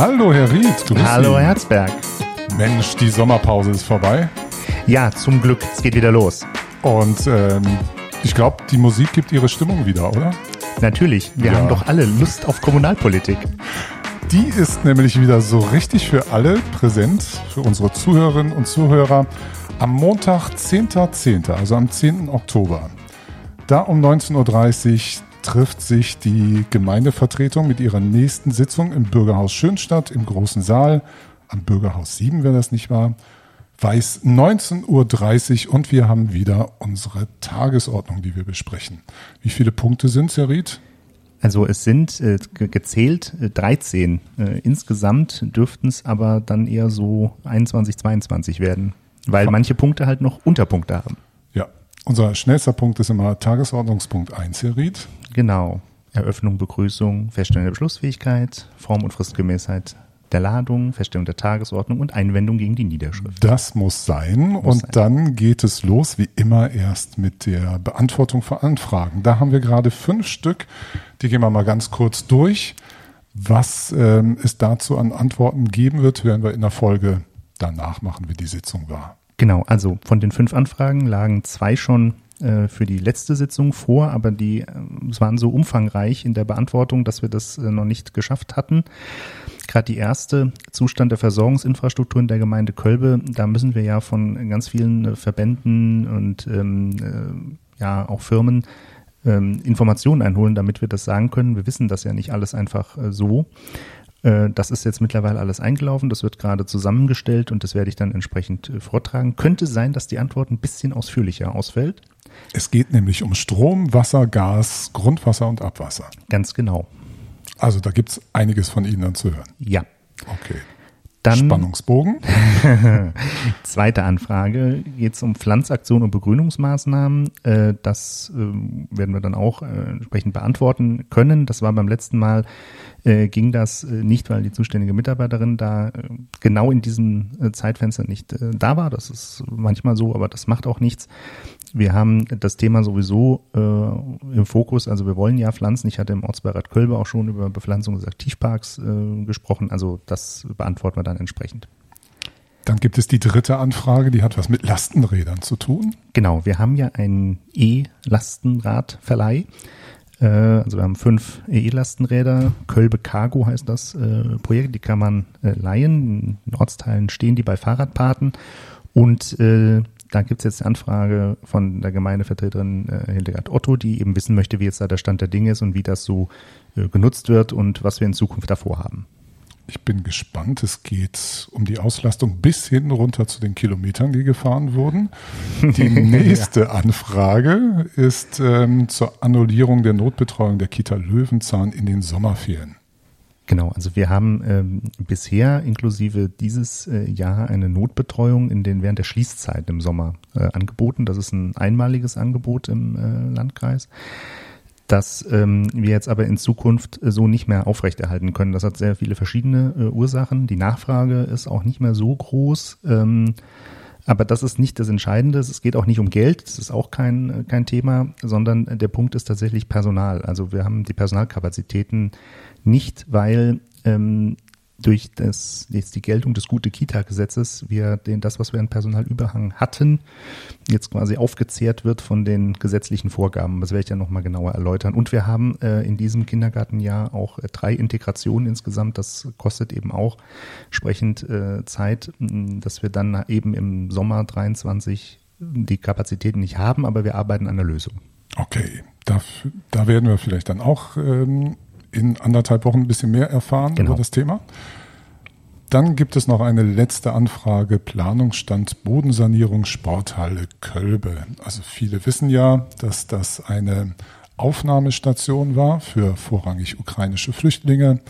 Hallo, Herr Ried. Grüß Hallo, Sie. Herzberg. Mensch, die Sommerpause ist vorbei. Ja, zum Glück, es geht wieder los. Und ähm, ich glaube, die Musik gibt ihre Stimmung wieder, oder? Natürlich, wir Ja. haben doch alle Lust auf Kommunalpolitik. Die ist nämlich wieder so richtig für alle präsent, für unsere Zuhörerinnen und Zuhörer, am Montag, 10.10., also am 10. Oktober. Da um 19.30 Uhr trifft sich die Gemeindevertretung mit ihrer nächsten Sitzung im Bürgerhaus Schönstadt im großen Saal, am Bürgerhaus 7, wer das nicht war, weiß 19.30 Uhr und wir haben wieder unsere Tagesordnung, die wir besprechen. Wie viele Punkte sind Herr Ried? Also es sind äh, ge- gezählt äh, 13. Äh, insgesamt dürften es aber dann eher so 21, 22 werden, weil manche Punkte halt noch Unterpunkte haben. Unser schnellster Punkt ist immer Tagesordnungspunkt 1, Herr Ried. Genau. Eröffnung, Begrüßung, Feststellung der Beschlussfähigkeit, Form und Fristgemäßheit der Ladung, Feststellung der Tagesordnung und Einwendung gegen die Niederschrift. Das muss sein. und sein. dann geht es los, wie immer, erst mit der Beantwortung von Anfragen. Da haben wir gerade fünf Stück. Die gehen wir mal ganz kurz durch. Was ähm, es dazu an Antworten geben wird, werden wir in der Folge danach machen, wie die Sitzung war. Genau, also von den fünf Anfragen lagen zwei schon äh, für die letzte Sitzung vor, aber die äh, waren so umfangreich in der Beantwortung, dass wir das äh, noch nicht geschafft hatten. Gerade die erste Zustand der Versorgungsinfrastruktur in der Gemeinde Kölbe, da müssen wir ja von ganz vielen äh, Verbänden und ähm, äh, ja auch Firmen ähm, Informationen einholen, damit wir das sagen können. Wir wissen das ja nicht alles einfach äh, so. Äh, Das ist jetzt mittlerweile alles eingelaufen, das wird gerade zusammengestellt und das werde ich dann entsprechend äh, vortragen. Könnte sein, dass die Antwort ein bisschen ausführlicher ausfällt. Es geht nämlich um Strom, Wasser, Gas, Grundwasser und Abwasser. Ganz genau. Also da gibt es einiges von Ihnen dann zu hören. Ja. Okay. Dann Spannungsbogen. zweite Anfrage geht es um Pflanzaktionen und Begrünungsmaßnahmen. Äh, Das äh, werden wir dann auch entsprechend beantworten können. Das war beim letzten Mal, äh, ging das äh, nicht, weil die zuständige Mitarbeiterin da äh, genau in diesem äh, Zeitfenster nicht da war. Das ist manchmal so, aber das macht auch nichts. Wir haben das Thema sowieso im Fokus. Also wir wollen ja pflanzen. Ich hatte im Ortsbeirat Kölbe auch schon über Bepflanzung des Aktivparks gesprochen. Also das beantworten wir dann entsprechend. Dann gibt es die dritte Anfrage, die hat was mit Lastenrädern zu tun. Genau, wir haben ja einen E-Lastenradverleih. Äh, Also wir haben fünf E-Lastenräder. Kölbe Cargo heißt das äh, Projekt. Die kann man äh, leihen. In Ortsteilen stehen die bei Fahrradpaten. Und äh, da gibt es jetzt eine Anfrage von der Gemeindevertreterin äh, Hildegard Otto, die eben wissen möchte, wie jetzt da der Stand der Dinge ist und wie das so äh, genutzt wird und was wir in Zukunft davor haben. Ich bin gespannt. Es geht um die Auslastung bis hin runter zu den Kilometern, die gefahren wurden. Die nächste Anfrage ist ähm, zur Annullierung der Notbetreuung der Kita Löwenzahn in den Sommerferien. Genau, also wir haben ähm, bisher inklusive dieses äh, Jahr eine Notbetreuung in den während der Schließzeit im Sommer äh, angeboten. Das ist ein einmaliges Angebot im äh, Landkreis, das ähm, wir jetzt aber in Zukunft äh, so nicht mehr aufrechterhalten können. Das hat sehr viele verschiedene äh, Ursachen. Die Nachfrage ist auch nicht mehr so groß. Ähm, aber das ist nicht das Entscheidende. Es geht auch nicht um Geld. Das ist auch kein, äh, kein Thema, sondern der Punkt ist tatsächlich Personal. Also wir haben die Personalkapazitäten nicht, weil ähm, durch das, jetzt die Geltung des Gute-Kita-Gesetzes wir den, das, was wir an Personalüberhang hatten, jetzt quasi aufgezehrt wird von den gesetzlichen Vorgaben. Das werde ich ja nochmal genauer erläutern. Und wir haben äh, in diesem Kindergartenjahr auch äh, drei Integrationen insgesamt. Das kostet eben auch entsprechend äh, Zeit, dass wir dann eben im Sommer 23 die Kapazitäten nicht haben, aber wir arbeiten an der Lösung. Okay, da, da werden wir vielleicht dann auch ähm, in anderthalb Wochen ein bisschen mehr erfahren Genau. über das Thema. Dann gibt es noch eine letzte Anfrage, Planungsstand Bodensanierung Sporthalle Kölbe. Also viele wissen ja, dass das eine Aufnahmestation war für vorrangig ukrainische Flüchtlinge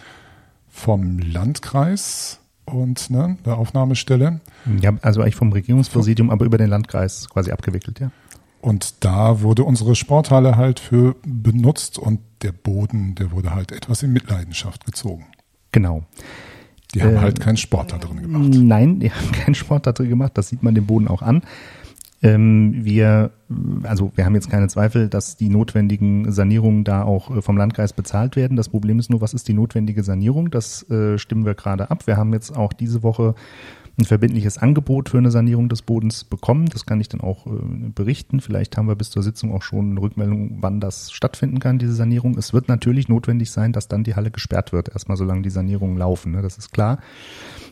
vom Landkreis und ne, der Aufnahmestelle. Ja, also eigentlich vom Regierungspräsidium, aber über den Landkreis quasi abgewickelt, ja. Und da wurde unsere Sporthalle halt für benutzt und der Boden, der wurde halt etwas in Mitleidenschaft gezogen. Genau. Die haben Äh, halt keinen Sport da drin gemacht. Nein, die haben keinen Sport da drin gemacht, das sieht man dem Boden auch an. Ähm, wir, also wir haben jetzt keine Zweifel, dass die notwendigen Sanierungen da auch äh, vom Landkreis bezahlt werden. Das Problem ist nur, was ist die notwendige Sanierung? Das äh, stimmen wir gerade ab. Wir haben jetzt auch diese Woche ein verbindliches Angebot für eine Sanierung des Bodens bekommen. Das kann ich dann auch äh, berichten. Vielleicht haben wir bis zur Sitzung auch schon eine Rückmeldung, wann das stattfinden kann, diese Sanierung. Es wird natürlich notwendig sein, dass dann die Halle gesperrt wird, erstmal solange die Sanierungen laufen. Ne? Das ist klar.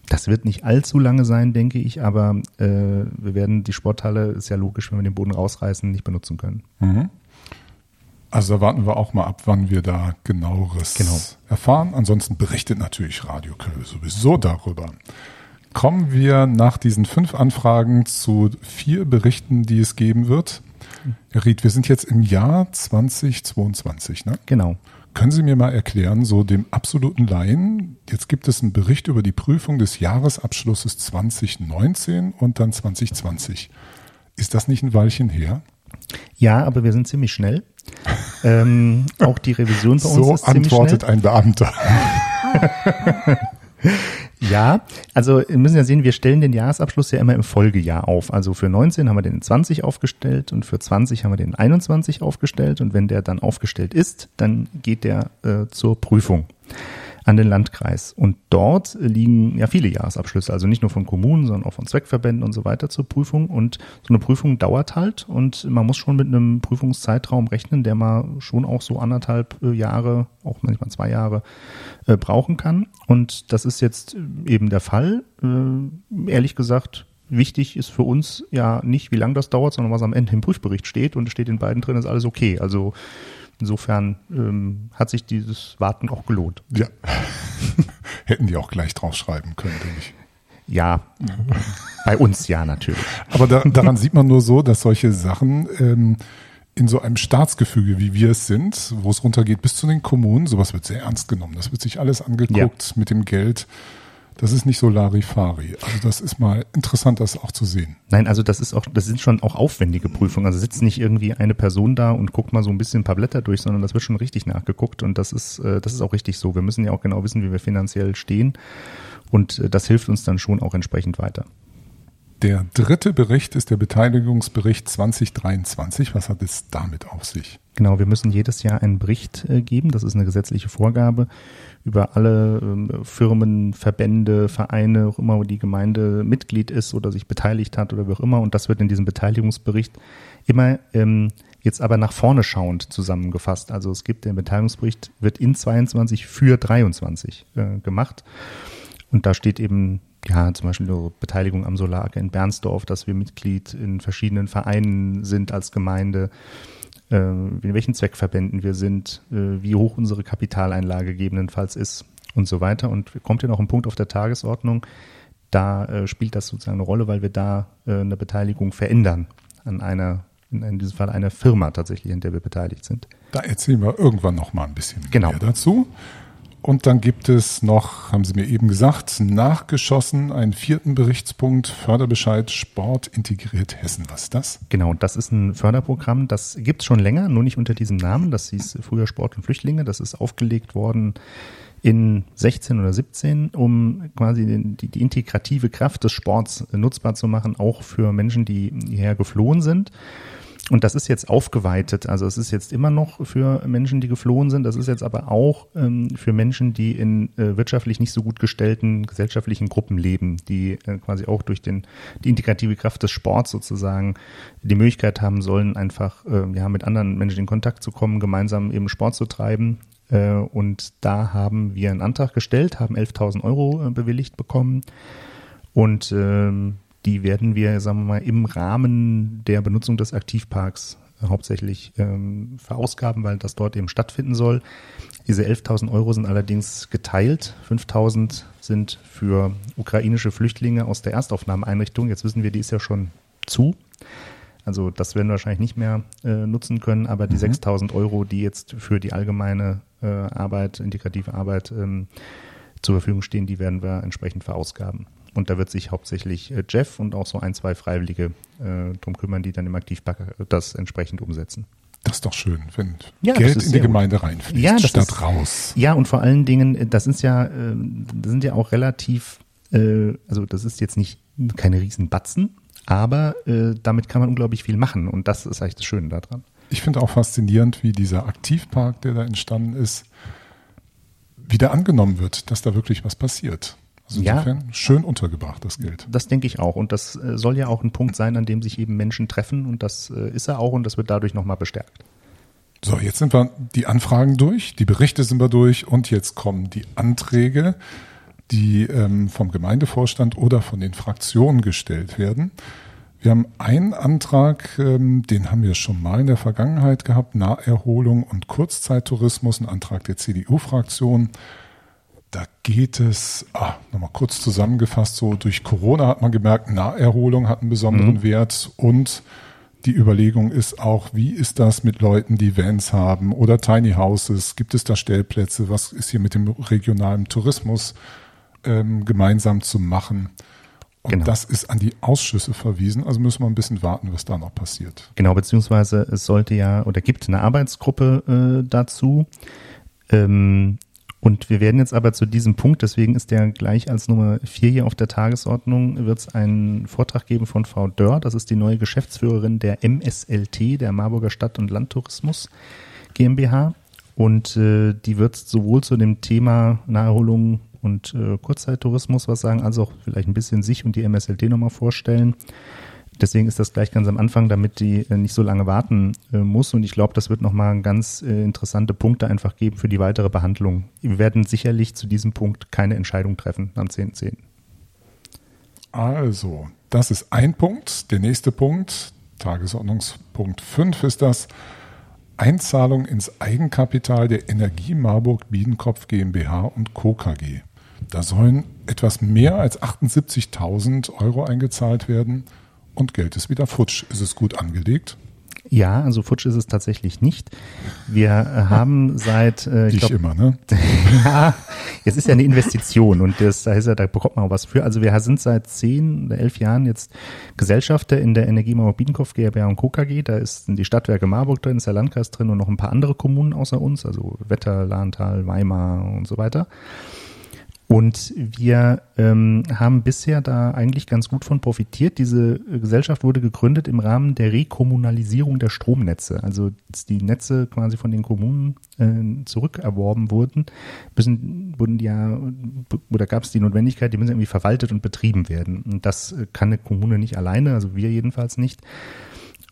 Das wird nicht allzu lange sein, denke ich, aber äh, wir werden die Sporthalle, ist ja logisch, wenn wir den Boden rausreißen, nicht benutzen können. Mhm. Also da warten wir auch mal ab, wann wir da genaueres genau. erfahren. Ansonsten berichtet natürlich Radio Köln sowieso darüber kommen wir nach diesen fünf Anfragen zu vier Berichten, die es geben wird. Herr Ried, wir sind jetzt im Jahr 2022, ne? Genau. Können Sie mir mal erklären, so dem absoluten Laien, jetzt gibt es einen Bericht über die Prüfung des Jahresabschlusses 2019 und dann 2020. Ist das nicht ein Weilchen her? Ja, aber wir sind ziemlich schnell. ähm, auch die Revision bei uns so ist ziemlich So antwortet ein Beamter. Ja, also wir müssen ja sehen, wir stellen den Jahresabschluss ja immer im Folgejahr auf. Also für 19 haben wir den in 20 aufgestellt und für 20 haben wir den in 21 aufgestellt und wenn der dann aufgestellt ist, dann geht der äh, zur Prüfung an den Landkreis. Und dort liegen ja viele Jahresabschlüsse, also nicht nur von Kommunen, sondern auch von Zweckverbänden und so weiter zur Prüfung. Und so eine Prüfung dauert halt und man muss schon mit einem Prüfungszeitraum rechnen, der man schon auch so anderthalb äh, Jahre, auch manchmal zwei Jahre äh, brauchen kann. Und das ist jetzt eben der Fall. Äh, ehrlich gesagt, wichtig ist für uns ja nicht, wie lange das dauert, sondern was am Ende im Prüfbericht steht. Und es steht in beiden drin, ist alles okay. Also Insofern ähm, hat sich dieses Warten auch gelohnt. Ja. Hätten die auch gleich draufschreiben können, denke ich. Ja, bei uns ja natürlich. Aber da, daran sieht man nur so, dass solche Sachen ähm, in so einem Staatsgefüge, wie wir es sind, wo es runtergeht bis zu den Kommunen, sowas wird sehr ernst genommen. Das wird sich alles angeguckt ja. mit dem Geld das ist nicht so Larifari. Also das ist mal interessant, das auch zu sehen. Nein, also das ist auch, das sind schon auch aufwendige Prüfungen. Also sitzt nicht irgendwie eine Person da und guckt mal so ein bisschen ein paar Blätter durch, sondern das wird schon richtig nachgeguckt und das ist, äh, das ist auch richtig so. Wir müssen ja auch genau wissen, wie wir finanziell stehen und äh, das hilft uns dann schon auch entsprechend weiter. Der dritte Bericht ist der Beteiligungsbericht 2023. Was hat es damit auf sich? Genau, wir müssen jedes Jahr einen Bericht äh, geben. Das ist eine gesetzliche Vorgabe über alle ähm, Firmen, Verbände, Vereine, auch immer, wo die Gemeinde Mitglied ist oder sich beteiligt hat oder wie auch immer. Und das wird in diesem Beteiligungsbericht immer ähm, jetzt aber nach vorne schauend zusammengefasst. Also es gibt den Beteiligungsbericht, wird in 22 für 23 äh, gemacht. Und da steht eben ja, zum Beispiel die Beteiligung am Solarke in Bernsdorf, dass wir Mitglied in verschiedenen Vereinen sind als Gemeinde, in welchen Zweckverbänden wir sind, äh, wie hoch unsere Kapitaleinlage gegebenenfalls ist und so weiter. Und kommt ja noch ein Punkt auf der Tagesordnung, da äh, spielt das sozusagen eine Rolle, weil wir da äh, eine Beteiligung verändern an einer in diesem Fall einer Firma tatsächlich, in der wir beteiligt sind. Da erzählen wir irgendwann noch mal ein bisschen genau. mehr dazu. Und dann gibt es noch, haben Sie mir eben gesagt, nachgeschossen einen vierten Berichtspunkt, Förderbescheid Sport integriert Hessen. Was ist das? Genau, das ist ein Förderprogramm, das gibt es schon länger, nur nicht unter diesem Namen. Das hieß früher Sport und Flüchtlinge. Das ist aufgelegt worden in 16 oder 17, um quasi die, die integrative Kraft des Sports nutzbar zu machen, auch für Menschen, die hierher geflohen sind. Und das ist jetzt aufgeweitet. Also es ist jetzt immer noch für Menschen, die geflohen sind. Das ist jetzt aber auch ähm, für Menschen, die in äh, wirtschaftlich nicht so gut gestellten gesellschaftlichen Gruppen leben, die äh, quasi auch durch den, die integrative Kraft des Sports sozusagen die Möglichkeit haben sollen, einfach äh, ja, mit anderen Menschen in Kontakt zu kommen, gemeinsam eben Sport zu treiben. Äh, und da haben wir einen Antrag gestellt, haben 11.000 Euro äh, bewilligt bekommen. Und ähm, die werden wir, sagen wir mal, im Rahmen der Benutzung des Aktivparks hauptsächlich ähm, verausgaben, weil das dort eben stattfinden soll. Diese 11.000 Euro sind allerdings geteilt. 5.000 sind für ukrainische Flüchtlinge aus der Erstaufnahmeeinrichtung. Jetzt wissen wir, die ist ja schon zu. Also das werden wir wahrscheinlich nicht mehr äh, nutzen können, aber die mhm. 6.000 Euro, die jetzt für die allgemeine äh, Arbeit, integrative Arbeit ähm, zur Verfügung stehen, die werden wir entsprechend verausgaben. Und da wird sich hauptsächlich äh, Jeff und auch so ein, zwei Freiwillige äh, drum kümmern, die dann im Aktivpack das entsprechend umsetzen. Das ist doch schön, wenn ja, Geld in die Gemeinde gut. reinfließt, ja, statt ist, raus. Ja, und vor allen Dingen, äh, das ist ja, das sind ja auch relativ, also das ist jetzt nicht keine Riesenbatzen, Aber äh, damit kann man unglaublich viel machen und das ist eigentlich das Schöne daran. Ich finde auch faszinierend, wie dieser Aktivpark, der da entstanden ist, wieder angenommen wird, dass da wirklich was passiert. Also insofern ja, schön untergebracht, das Geld. Das denke ich auch. Und das äh, soll ja auch ein Punkt sein, an dem sich eben Menschen treffen. Und das äh, ist er auch und das wird dadurch nochmal bestärkt. So, jetzt sind wir die Anfragen durch, die Berichte sind wir durch und jetzt kommen die Anträge, die ähm, vom Gemeindevorstand oder von den Fraktionen gestellt werden. Wir haben einen Antrag, ähm, den haben wir schon mal in der Vergangenheit gehabt, Naherholung und Kurzzeittourismus, ein Antrag der CDU-Fraktion. Da geht es, ah, nochmal kurz zusammengefasst, so durch Corona hat man gemerkt, Naherholung hat einen besonderen mhm. Wert und die Überlegung ist auch, wie ist das mit Leuten, die Vans haben oder Tiny Houses? Gibt es da Stellplätze? Was ist hier mit dem regionalen Tourismus ähm, gemeinsam zu machen? Und genau. das ist an die Ausschüsse verwiesen. Also müssen wir ein bisschen warten, was da noch passiert. Genau, beziehungsweise es sollte ja oder gibt eine Arbeitsgruppe äh, dazu. Ähm, und wir werden jetzt aber zu diesem Punkt, deswegen ist der gleich als Nummer vier hier auf der Tagesordnung, wird es einen Vortrag geben von Frau Dörr, das ist die neue Geschäftsführerin der MSLT, der Marburger Stadt- und Landtourismus GmbH. Und äh, die wird sowohl zu dem Thema Naherholung und äh, Kurzzeittourismus was sagen, als auch vielleicht ein bisschen sich und die MSLT nochmal vorstellen. Deswegen ist das gleich ganz am Anfang, damit die äh, nicht so lange warten äh, muss. Und ich glaube, das wird nochmal ganz äh, interessante Punkte einfach geben für die weitere Behandlung. Wir werden sicherlich zu diesem Punkt keine Entscheidung treffen am 10.10. Also, das ist ein Punkt. Der nächste Punkt, Tagesordnungspunkt 5 ist das. Einzahlung ins Eigenkapital der Energie Marburg Biedenkopf GmbH und Co. KG. Da sollen etwas mehr als 78.000 Euro eingezahlt werden und Geld ist wieder futsch. Ist es gut angelegt? Ja, also futsch ist es tatsächlich nicht. Wir äh, haben seit äh, ich glaub, immer, ne? ja, es ist ja eine Investition und das, da, ist ja, da bekommt man auch was für. Also wir sind seit zehn oder elf Jahren jetzt Gesellschafter in der Energie Marburg Biedenkopf GmbH und Co. KG. Da ist die Stadtwerke Marburg drin, ist der Landkreis drin und noch ein paar andere Kommunen außer uns, also Wetter, Lahntal, Weimar und so weiter. Und wir ähm, haben bisher da eigentlich ganz gut von profitiert. Diese Gesellschaft wurde gegründet im Rahmen der Rekommunalisierung der Stromnetze. Also die Netze quasi von den Kommunen äh, zurückerworben wurden, müssen, wurden die ja, oder gab es die Notwendigkeit, die müssen irgendwie verwaltet und betrieben werden. Und das kann eine Kommune nicht alleine, also wir jedenfalls nicht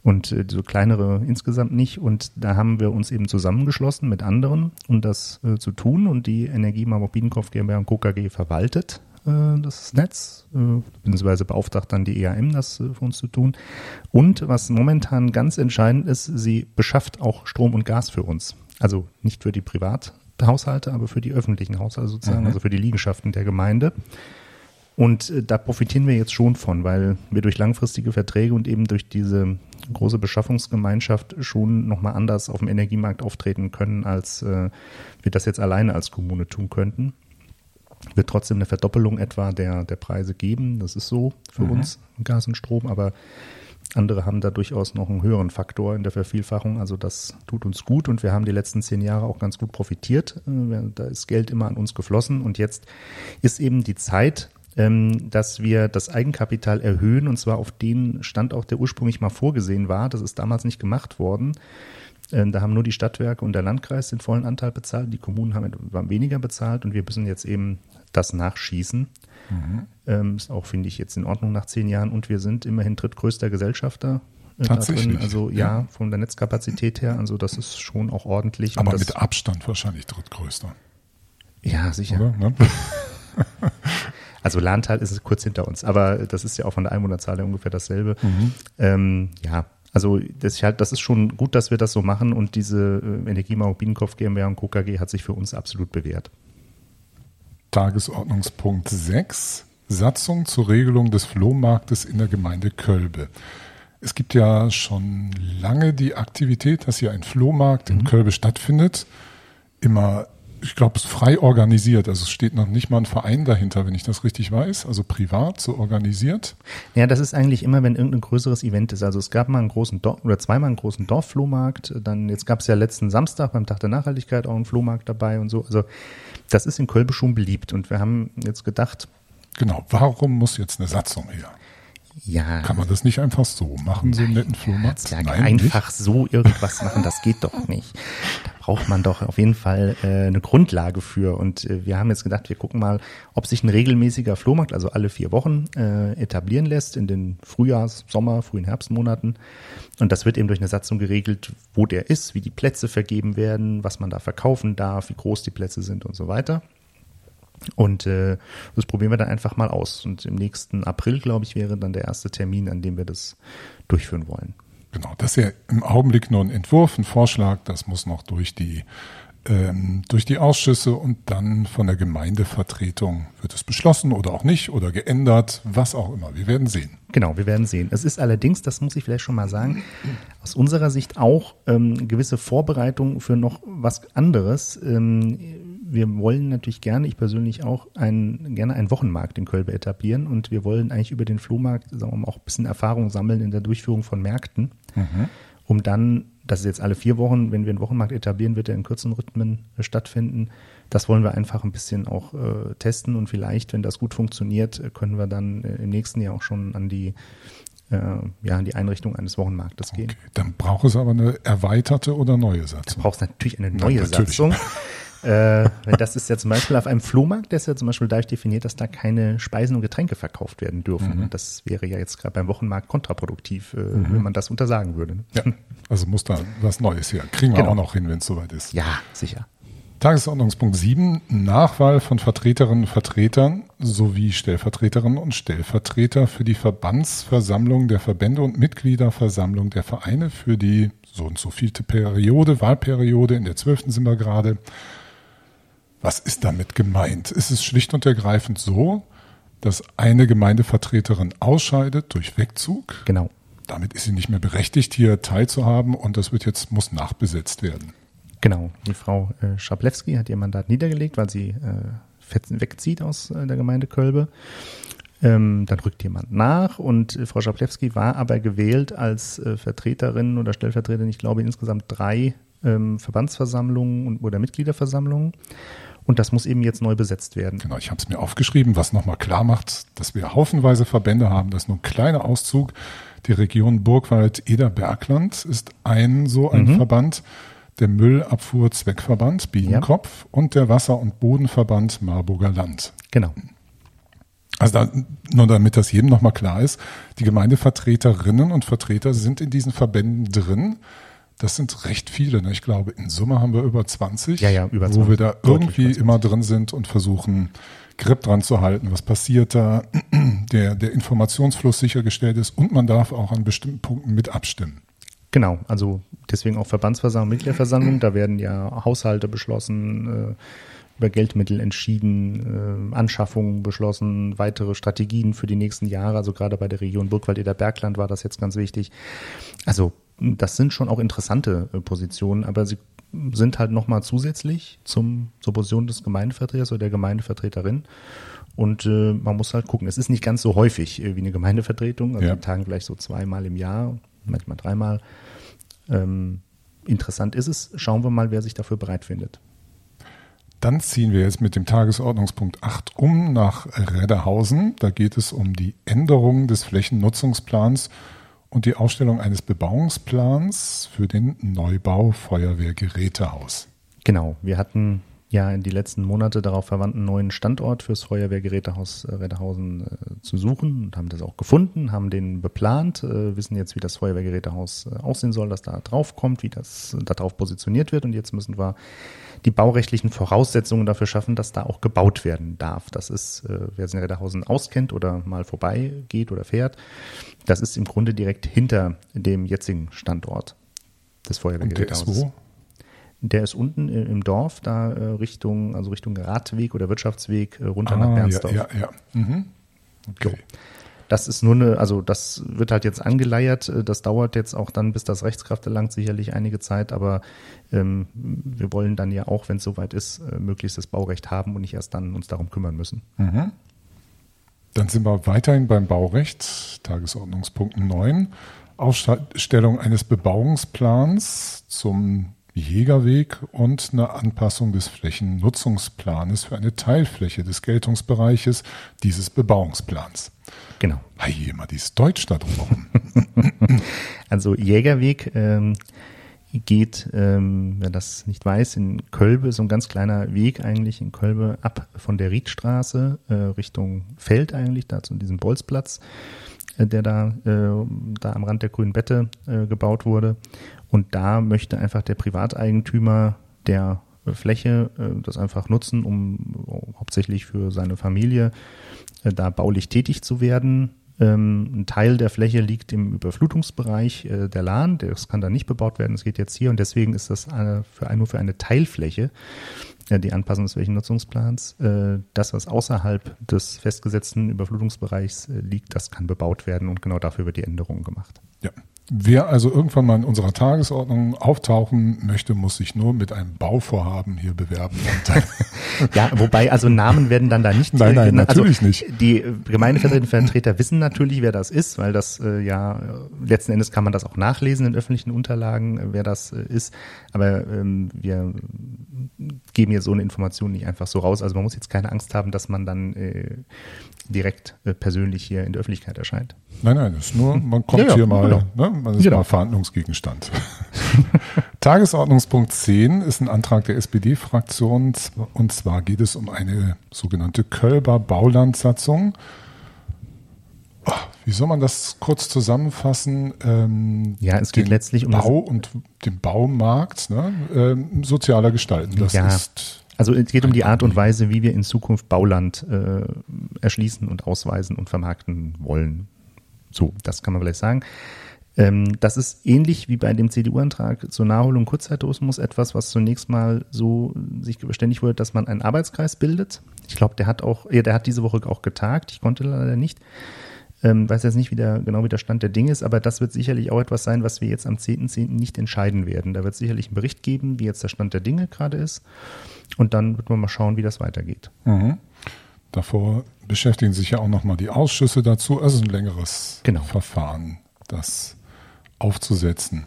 und äh, so kleinere insgesamt nicht. Und da haben wir uns eben zusammengeschlossen mit anderen, um das äh, zu tun. Und die Energie Marburg Biedenkopf GmbH und KKG verwaltet äh, das Netz, äh, beziehungsweise beauftragt dann die EAM, das äh, für uns zu tun. Und was momentan ganz entscheidend ist, sie beschafft auch Strom und Gas für uns. Also nicht für die Privathaushalte, aber für die öffentlichen Haushalte sozusagen, mhm. also für die Liegenschaften der Gemeinde. Und äh, da profitieren wir jetzt schon von, weil wir durch langfristige Verträge und eben durch diese große Beschaffungsgemeinschaft schon nochmal anders auf dem Energiemarkt auftreten können, als äh, wir das jetzt alleine als Kommune tun könnten. Wird trotzdem eine Verdoppelung etwa der, der Preise geben. Das ist so für mhm. uns, Gas und Strom, aber andere haben da durchaus noch einen höheren Faktor in der Vervielfachung. Also das tut uns gut und wir haben die letzten zehn Jahre auch ganz gut profitiert. Äh, da ist Geld immer an uns geflossen und jetzt ist eben die Zeit, dass wir das Eigenkapital erhöhen und zwar auf den Stand auch, der ursprünglich mal vorgesehen war. Das ist damals nicht gemacht worden. Ähm, da haben nur die Stadtwerke und der Landkreis den vollen Anteil bezahlt. Die Kommunen haben, weniger bezahlt und wir müssen jetzt eben das nachschießen. Mhm. Ähm, ist auch, finde ich, jetzt in Ordnung nach zehn Jahren. Und wir sind immerhin drittgrößter Gesellschafter äh, Tatsächlich. Also ja, ja, von der Netzkapazität her, also das ist schon auch ordentlich. Aber mit Abstand wahrscheinlich drittgrößter. Ja, sicher. Oder? Also Lahntal ist kurz hinter uns, aber das ist ja auch von der Einwohnerzahl ungefähr dasselbe. Mhm. Ähm, ja, also das, das, ist schon gut, dass wir das so machen und diese äh, Energiemau Biedenkopf GmbH und KKG hat sich für uns absolut bewährt. Tagesordnungspunkt 6. Satzung zur Regelung des Flohmarktes in der Gemeinde Kölbe. Es gibt ja schon lange die Aktivität, dass hier ein Flohmarkt mhm. in Kölbe stattfindet. Immer ich glaube, es ist frei organisiert. Also es steht noch nicht mal ein Verein dahinter, wenn ich das richtig weiß. Also privat so organisiert. Ja, das ist eigentlich immer, wenn irgendein größeres Event ist. Also es gab mal einen großen Dorf oder zweimal einen großen Dorfflohmarkt. Dann jetzt gab es ja letzten Samstag beim Tag der Nachhaltigkeit auch einen Flohmarkt dabei und so. Also das ist in Kölbe schon beliebt. Und wir haben jetzt gedacht. Genau. Warum muss jetzt eine Satzung her? Ja. Kann man das nicht einfach so machen, so einen netten Flohmarkt? Nein, einfach nicht? so irgendwas machen, das geht doch nicht. Da braucht man doch auf jeden Fall äh, eine Grundlage für. Und äh, wir haben jetzt gedacht, wir gucken mal, ob sich ein regelmäßiger Flohmarkt, also alle vier Wochen, äh, etablieren lässt in den Frühjahrs-, Sommer-, frühen Herbstmonaten. Und das wird eben durch eine Satzung geregelt, wo der ist, wie die Plätze vergeben werden, was man da verkaufen darf, wie groß die Plätze sind und so weiter. Und äh, das probieren wir dann einfach mal aus. Und im nächsten April, glaube ich, wäre dann der erste Termin, an dem wir das durchführen wollen. Genau, das ist ja im Augenblick nur ein Entwurf, ein Vorschlag. Das muss noch durch die ähm, durch die Ausschüsse und dann von der Gemeindevertretung wird es beschlossen oder auch nicht oder geändert, was auch immer. Wir werden sehen. Genau, wir werden sehen. Es ist allerdings, das muss ich vielleicht schon mal sagen, aus unserer Sicht auch ähm, gewisse Vorbereitung für noch was anderes. Ähm, wir wollen natürlich gerne, ich persönlich auch, ein, gerne einen Wochenmarkt in Kölbe etablieren und wir wollen eigentlich über den Flohmarkt sagen wir mal, auch ein bisschen Erfahrung sammeln in der Durchführung von Märkten, mhm. um dann das ist jetzt alle vier Wochen, wenn wir einen Wochenmarkt etablieren, wird er in kurzen Rhythmen äh, stattfinden. Das wollen wir einfach ein bisschen auch äh, testen und vielleicht, wenn das gut funktioniert, äh, können wir dann äh, im nächsten Jahr auch schon an die äh, ja, an die Einrichtung eines Wochenmarktes gehen. Okay, dann braucht es aber eine erweiterte oder neue Satzung. Du brauchst natürlich eine neue ja, natürlich. Satzung. äh, das ist ja zum Beispiel auf einem Flohmarkt, der ist ja zum Beispiel dadurch definiert, dass da keine Speisen und Getränke verkauft werden dürfen. Mhm. Das wäre ja jetzt gerade beim Wochenmarkt kontraproduktiv, äh, mhm. wenn man das untersagen würde. Ja, also muss da was Neues her. Kriegen wir genau. auch noch hin, wenn es soweit ist. Ja, sicher. Tagesordnungspunkt 7, Nachwahl von Vertreterinnen und Vertretern sowie Stellvertreterinnen und Stellvertreter für die Verbandsversammlung der Verbände und Mitgliederversammlung der Vereine für die so und so vielte Periode, Wahlperiode, in der zwölften sind wir gerade. Was ist damit gemeint? Ist es schlicht und ergreifend so, dass eine Gemeindevertreterin ausscheidet durch Wegzug? Genau. Damit ist sie nicht mehr berechtigt, hier teilzuhaben und das wird jetzt, muss nachbesetzt werden. Genau. Die Frau äh, Schablewski hat ihr Mandat niedergelegt, weil sie äh, wegzieht aus äh, der Gemeinde Kölbe. Ähm, dann rückt jemand nach und äh, Frau Schablewski war aber gewählt als Vertreterin oder Stellvertreterin, ich glaube insgesamt drei ähm, Verbandsversammlungen und, oder Mitgliederversammlungen. Und das muss eben jetzt neu besetzt werden. Genau, ich habe es mir aufgeschrieben, was nochmal klar macht, dass wir haufenweise Verbände haben. Das ist nur ein kleiner Auszug. Die Region Burgwald-Eder-Bergland ist ein so ein mhm. Verband. Der Müllabfuhrzweckverband Biedenkopf ja. und der Wasser- und Bodenverband Marburger Land. Genau. Also da, nur damit das jedem nochmal klar ist, die Gemeindevertreterinnen und Vertreter sind in diesen Verbänden drin. Das sind recht viele. Ne? Ich glaube, in Summe haben wir über 20, ja, ja, über 20 wo wir da irgendwie immer drin sind und versuchen, Grip dran zu halten. Was passiert da? Der, der Informationsfluss sichergestellt ist und man darf auch an bestimmten Punkten mit abstimmen. Genau, also deswegen auch Verbandsversammlung, Mitgliederversammlung. Da werden ja Haushalte beschlossen, äh, über Geldmittel entschieden, äh, Anschaffungen beschlossen, weitere Strategien für die nächsten Jahre. Also gerade bei der Region Burgwald-Eder-Bergland war das jetzt ganz wichtig. Also das sind schon auch interessante äh, Positionen, aber sie sind halt nochmal zusätzlich zum, zur Position des Gemeindevertreters oder der Gemeindevertreterin. Und äh, man muss halt gucken. Es ist nicht ganz so häufig äh, wie eine Gemeindevertretung. Also ja. die tagen vielleicht so zweimal im Jahr, manchmal dreimal. Ähm, interessant ist es. Schauen wir mal, wer sich dafür bereit findet. Dann ziehen wir jetzt mit dem Tagesordnungspunkt 8 um nach Redderhausen. Da geht es um die Änderung des Flächennutzungsplans und die Aufstellung eines Bebauungsplans für den Neubau Feuerwehrgerätehaus. Genau, wir hatten ja in die letzten Monate darauf verwandten neuen Standort fürs Feuerwehrgerätehaus äh, Redderhausen äh, zu suchen und haben das auch gefunden, haben den beplant, äh, wissen jetzt, wie das Feuerwehrgerätehaus äh, aussehen soll, dass da drauf kommt, wie das darauf positioniert wird und jetzt müssen wir die baurechtlichen Voraussetzungen dafür schaffen, dass da auch gebaut werden darf. Das ist, äh, wer sich in Redderhausen auskennt oder mal vorbeigeht oder fährt, das ist im Grunde direkt hinter dem jetzigen Standort des Feuerwehrgerätehauses. Der ist unten im Dorf, da äh, Richtung, also Richtung Radweg oder Wirtschaftsweg äh, runter ah, nach Bernsdorf. Ja, ja, ja. Mhm. Okay. Das ist nur eine, also das wird halt jetzt angeleiert. Äh, das dauert jetzt auch dann, bis das Rechtskraft erlangt, sicherlich einige Zeit. Aber ähm, wir wollen dann ja auch, wenn es soweit ist, möglichst das Baurecht haben und nicht erst dann uns darum kümmern müssen. Mhm. Dann sind wir weiterhin beim Baurecht, Tagesordnungspunkt 9. Aufstellung eines Bebauungsplans zum Jägerweg und eine Anpassung des Flächennutzungsplanes für eine Teilfläche des Geltungsbereiches dieses Bebauungsplans. Genau. Hey, immer dieses Deutsch da drumherum. also Jägerweg ähm, geht, ähm, wer das nicht weiß, in Kölbe, so ein ganz kleiner Weg eigentlich in Kölbe ab von der Riedstraße äh, Richtung Feld eigentlich, da zu diesem Bolzplatz, äh, der da, äh, da am Rand der grünen Bette äh, gebaut wurde. Und da möchte einfach der Privateigentümer der Fläche äh, das einfach nutzen, um hauptsächlich für seine Familie äh, da baulich tätig zu werden ähm, ein Teil der Fläche liegt im Überflutungsbereich äh, der Lahn. Das kann da nicht bebaut werden. Das geht jetzt hier. Und deswegen ist das für, nur für eine Teilfläche die Anpassung des Flächennutzungsplans. Äh, das, was außerhalb des festgesetzten Überflutungsbereichs liegt, das kann bebaut werden. Und genau dafür wird die Änderung gemacht. Ja. Wer also irgendwann mal in unserer Tagesordnung auftauchen möchte, muss sich nur mit einem Bauvorhaben hier bewerben. ja, wobei also Namen werden dann da nicht. Nein, nein, also natürlich nicht. Die Gemeindevertreter wissen natürlich, wer das ist, weil das äh, ja letzten Endes kann man das auch nachlesen in öffentlichen Unterlagen, äh, wer das äh, ist. Aber ähm, wir geben hier so eine Information nicht einfach so raus. Also man muss jetzt keine Angst haben, dass man dann äh, direkt äh, persönlich hier in der Öffentlichkeit erscheint. Nein, nein, das ist nur, man kommt ja, ja, hier mal, genau. ne, man ist genau. mal Verhandlungsgegenstand. Tagesordnungspunkt 10 ist ein Antrag der SPD-Fraktion und zwar geht es um eine sogenannte Kölber Baulandsatzung. Wie soll man das kurz zusammenfassen? Ähm, ja, es geht letztlich um Bau und den Baumarkt ne? ähm, sozialer gestalten. Das ja. ist also es geht um die Art und Weise, wie wir in Zukunft Bauland äh, erschließen und ausweisen und vermarkten wollen. So, das kann man vielleicht sagen. Ähm, das ist ähnlich wie bei dem CDU-Antrag zur Nachholung Kurzzeittourismus etwas, was zunächst mal so sich beständig wurde, dass man einen Arbeitskreis bildet. Ich glaube, der hat auch, ja, der hat diese Woche auch getagt. Ich konnte leider nicht. Ähm, weiß jetzt nicht, wie der, genau wie der Stand der Dinge ist, aber das wird sicherlich auch etwas sein, was wir jetzt am 10.10. .10. nicht entscheiden werden. Da wird es sicherlich einen Bericht geben, wie jetzt der Stand der Dinge gerade ist. Und dann wird man mal schauen, wie das weitergeht. Mhm. Davor beschäftigen sich ja auch nochmal die Ausschüsse dazu. Also ein längeres genau. Verfahren, das aufzusetzen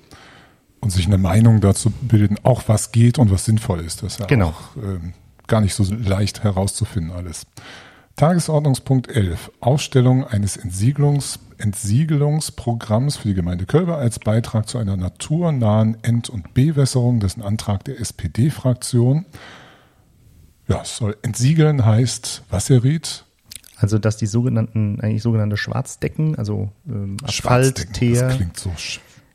und sich eine Meinung dazu bilden, auch was geht und was sinnvoll ist. Das ist ja genau. auch äh, gar nicht so leicht herauszufinden alles. Tagesordnungspunkt 11. Ausstellung eines Entsiegelungs, Entsiegelungsprogramms für die Gemeinde Kölber als Beitrag zu einer naturnahen Ent- und Bewässerung. Das ist ein Antrag der SPD-Fraktion. Ja, es soll entsiegeln heißt, was er riet? Also, dass die sogenannten, eigentlich sogenannte Schwarzdecken, also ähm, Asphalt, Teer. Das klingt so,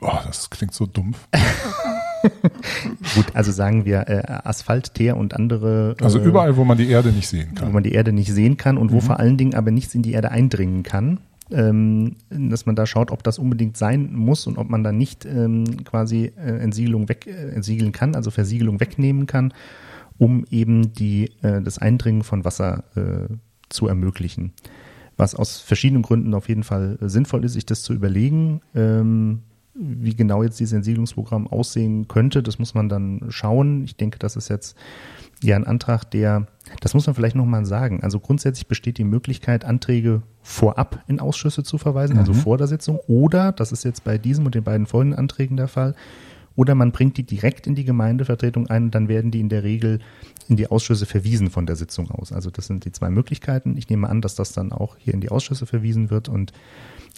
oh, das klingt so dumpf. Gut, also sagen wir äh, Asphalt, Teer und andere. Also äh, überall, wo man die Erde nicht sehen kann. Wo man die Erde nicht sehen kann und mhm. wo vor allen Dingen aber nichts in die Erde eindringen kann. Ähm, dass man da schaut, ob das unbedingt sein muss und ob man da nicht ähm, quasi äh, Entsiegelung weg, äh, entsiegeln kann, also Versiegelung wegnehmen kann um eben die, äh, das Eindringen von Wasser äh, zu ermöglichen. Was aus verschiedenen Gründen auf jeden Fall sinnvoll ist, sich das zu überlegen. Ähm, wie genau jetzt dieses Entsiedlungsprogramm aussehen könnte, das muss man dann schauen. Ich denke, das ist jetzt ja ein Antrag, der, das muss man vielleicht nochmal sagen. Also grundsätzlich besteht die Möglichkeit, Anträge vorab in Ausschüsse zu verweisen, also mhm. also vor der Sitzung, oder, das ist jetzt bei diesem und den beiden folgenden Anträgen der Fall, oder man bringt die direkt in die Gemeindevertretung ein und dann werden die in der Regel in die Ausschüsse verwiesen von der Sitzung aus. Also das sind die zwei Möglichkeiten. Ich nehme an, dass das dann auch hier in die Ausschüsse verwiesen wird und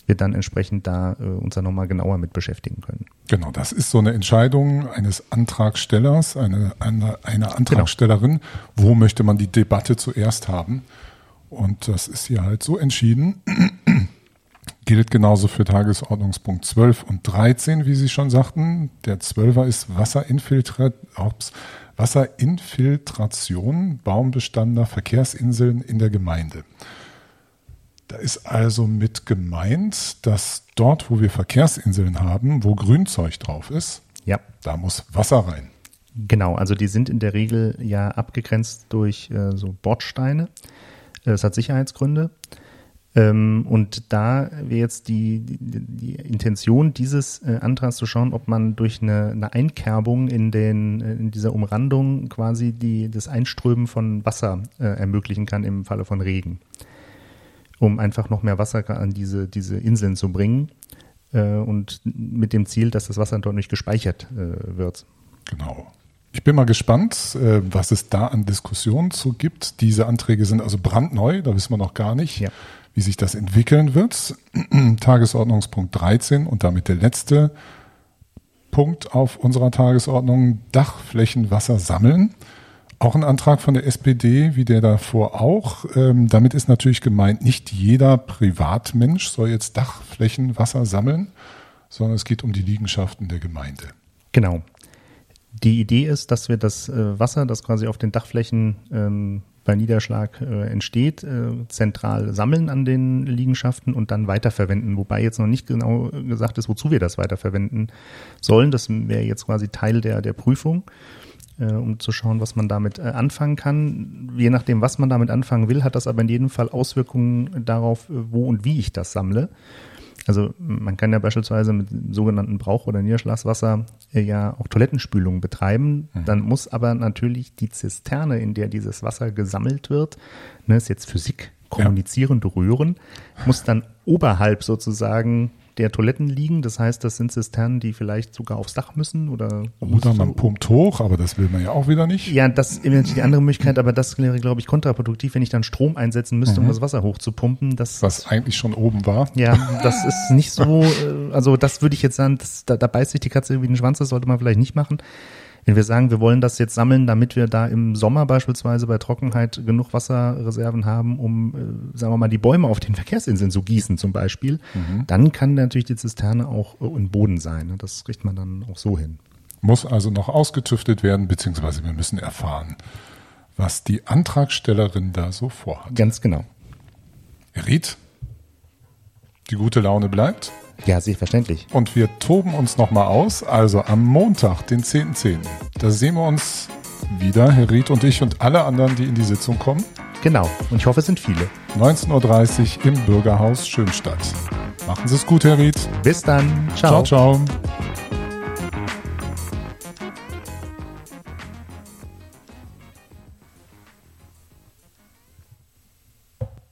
wir dann entsprechend da äh, uns dann nochmal genauer mit beschäftigen können. Genau, das ist so eine Entscheidung eines Antragstellers, eine, eine, eine Antragstellerin, genau. wo möchte man die Debatte zuerst haben. Und das ist hier halt so entschieden gilt genauso für Tagesordnungspunkt 12 und 13, wie Sie schon sagten. Der 12er ist Wasserinfiltra Wasserinfiltration Baumbestander Verkehrsinseln in der Gemeinde. Da ist also mit gemeint, dass dort, wo wir Verkehrsinseln haben, wo Grünzeug drauf ist, ja. da muss Wasser rein. Genau, also die sind in der Regel ja abgegrenzt durch äh, so Bordsteine. Es hat Sicherheitsgründe. Ähm, und da wäre jetzt die, die, die, Intention dieses äh, Antrags zu schauen, ob man durch eine, eine Einkerbung in, den, äh, in dieser Umrandung quasi die, das Einströmen von Wasser äh, ermöglichen kann im Falle von Regen. Um einfach noch mehr Wasser an diese, diese Inseln zu bringen äh, und mit dem Ziel, dass das Wasser dort nicht gespeichert äh, wird. Genau. Ich bin mal gespannt, äh, was es da an Diskussionen zu gibt. Diese Anträge sind also brandneu, da wissen wir noch gar nicht, ja. Wie sich das entwickeln wird. Tagesordnungspunkt 13 und damit der letzte Punkt auf unserer Tagesordnung, Dachflächenwasser sammeln. Auch ein Antrag von der SPD, wie der davor auch. Ähm, damit ist natürlich gemeint, nicht jeder Privatmensch soll jetzt Dachflächenwasser sammeln, sondern es geht um die Liegenschaften der Gemeinde. Genau. Die Idee ist, dass wir das äh, Wasser, das quasi auf den Dachflächen ähm, bei Niederschlag äh, entsteht, äh, zentral sammeln an den Liegenschaften und dann weiterverwenden. Wobei jetzt noch nicht genau gesagt ist, wozu wir das weiterverwenden sollen. Das wäre jetzt quasi Teil der, der Prüfung, äh, um zu schauen, was man damit äh, anfangen kann. Je nachdem, was man damit anfangen will, hat das aber in jedem Fall Auswirkungen darauf, äh, wo und wie ich das sammle. Also man kann ja beispielsweise mit sogenannten Brauch- oder Niederschlagswasser äh, ja auch Toilettenspülungen betreiben. Mhm. Dann muss aber natürlich die Zisterne, in der dieses Wasser gesammelt wird, ne, ist jetzt Physik, kommunizierende ja. Röhren, muss dann oberhalb sozusagen der Toiletten liegen. Das heißt, das sind Zisternen, die vielleicht sogar aufs Dach müssen oder. Oder man pumpt hoch, aber das will man ja auch wieder nicht. Ja, das ist die andere Möglichkeit, aber das wäre, glaube ich, kontraproduktiv, wenn ich dann Strom einsetzen müsste, mhm. um das Wasser hochzupumpen. Das, Was eigentlich schon oben war. Ja, das ist nicht so, äh, also das würde ich jetzt sagen, das, da, da beißt sich die Katze wie den Schwanz, das sollte man vielleicht nicht machen. Wenn wir sagen, wir wollen das jetzt sammeln, damit wir da im Sommer beispielsweise bei Trockenheit genug Wasserreserven haben, um, äh, sagen wir mal, die Bäume auf den Verkehrsinseln zu gießen zum Beispiel, mhm. dann kann natürlich die Zisterne auch äh, im Boden sein. Ne? Das kriegt man dann auch so hin. Muss also noch ausgetüftet werden, beziehungsweise wir müssen erfahren, was die Antragstellerin da so vorhat. Ganz genau. Ried, die gute Laune bleibt. Ja, selbstverständlich. Und wir toben uns nochmal aus. Also am Montag, den 10.10. .10. Da sehen wir uns wieder, Herr Ried und ich und alle anderen, die in die Sitzung kommen. Genau. Und ich hoffe, es sind viele. 19.30 Uhr im Bürgerhaus Schönstadt. Machen Sie es gut, Herr Ried. Bis dann. Ciao, ciao. ciao.